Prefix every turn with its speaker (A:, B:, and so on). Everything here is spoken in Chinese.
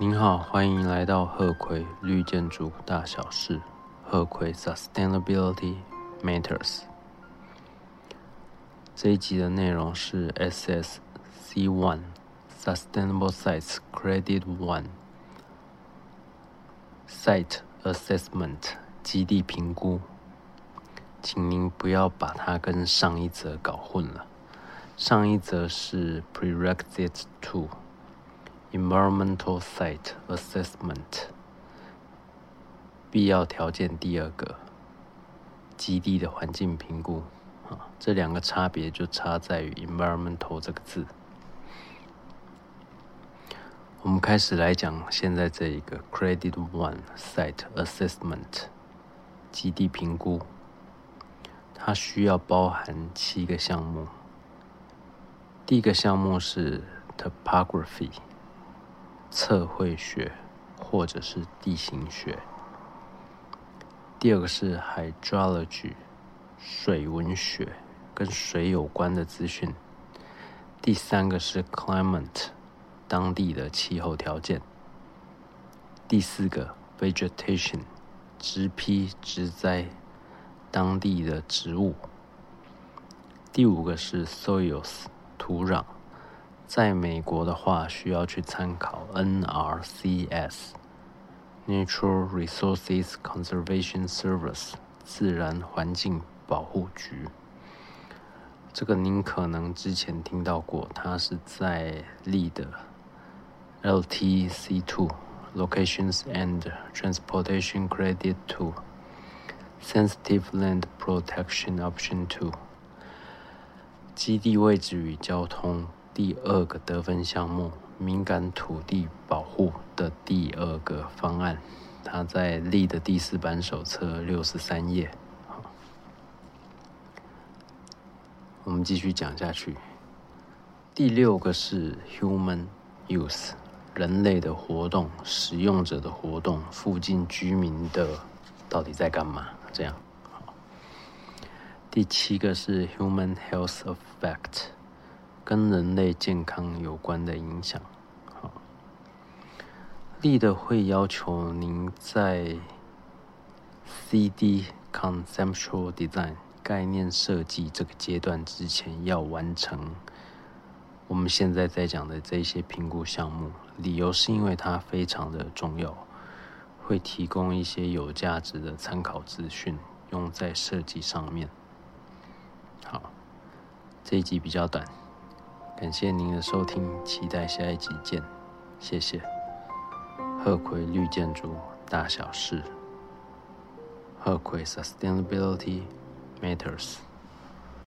A: 您好，欢迎来到鹤葵绿建筑大小事。鹤葵 Sustainability Matters。这一集的内容是 SSC One Sustainable Sites Credit One Site Assessment 基地评估，请您不要把它跟上一则搞混了。上一则是 Prerequisite Two。Environmental Site Assessment 必要条件第二个基地的环境评估啊，这两个差别就差在于 environmental 这个字。我们开始来讲现在这一个 Credit One Site Assessment 基地评估，它需要包含七个项目。第一个项目是 Topography。测绘学或者是地形学。第二个是 hydrology，水文学，跟水有关的资讯。第三个是 climate，当地的气候条件。第四个 vegetation，植批植栽，当地的植物。第五个是 soils，土壤。在美国的话，需要去参考 NRCS（Natural Resources Conservation Service，自然环境保护局）。这个您可能之前听到过，它是在立的 LTC Two（Locations and Transportation Credit Two），Sensitive Land Protection Option Two，基地位置与交通。第二个得分项目——敏感土地保护的第二个方案，它在立的第四版手册六十三页。我们继续讲下去。第六个是 human use，人类的活动、使用者的活动、附近居民的到底在干嘛？这样。第七个是 human health effect。跟人类健康有关的影响，好，立的会要求您在 CD conceptual design 概念设计这个阶段之前要完成我们现在在讲的这些评估项目。理由是因为它非常的重要，会提供一些有价值的参考资讯，用在设计上面。好，这一集比较短。感谢您的收听，期待下一集见，谢谢。鹤葵绿建筑大小事，鹤葵 Sustainability Matters。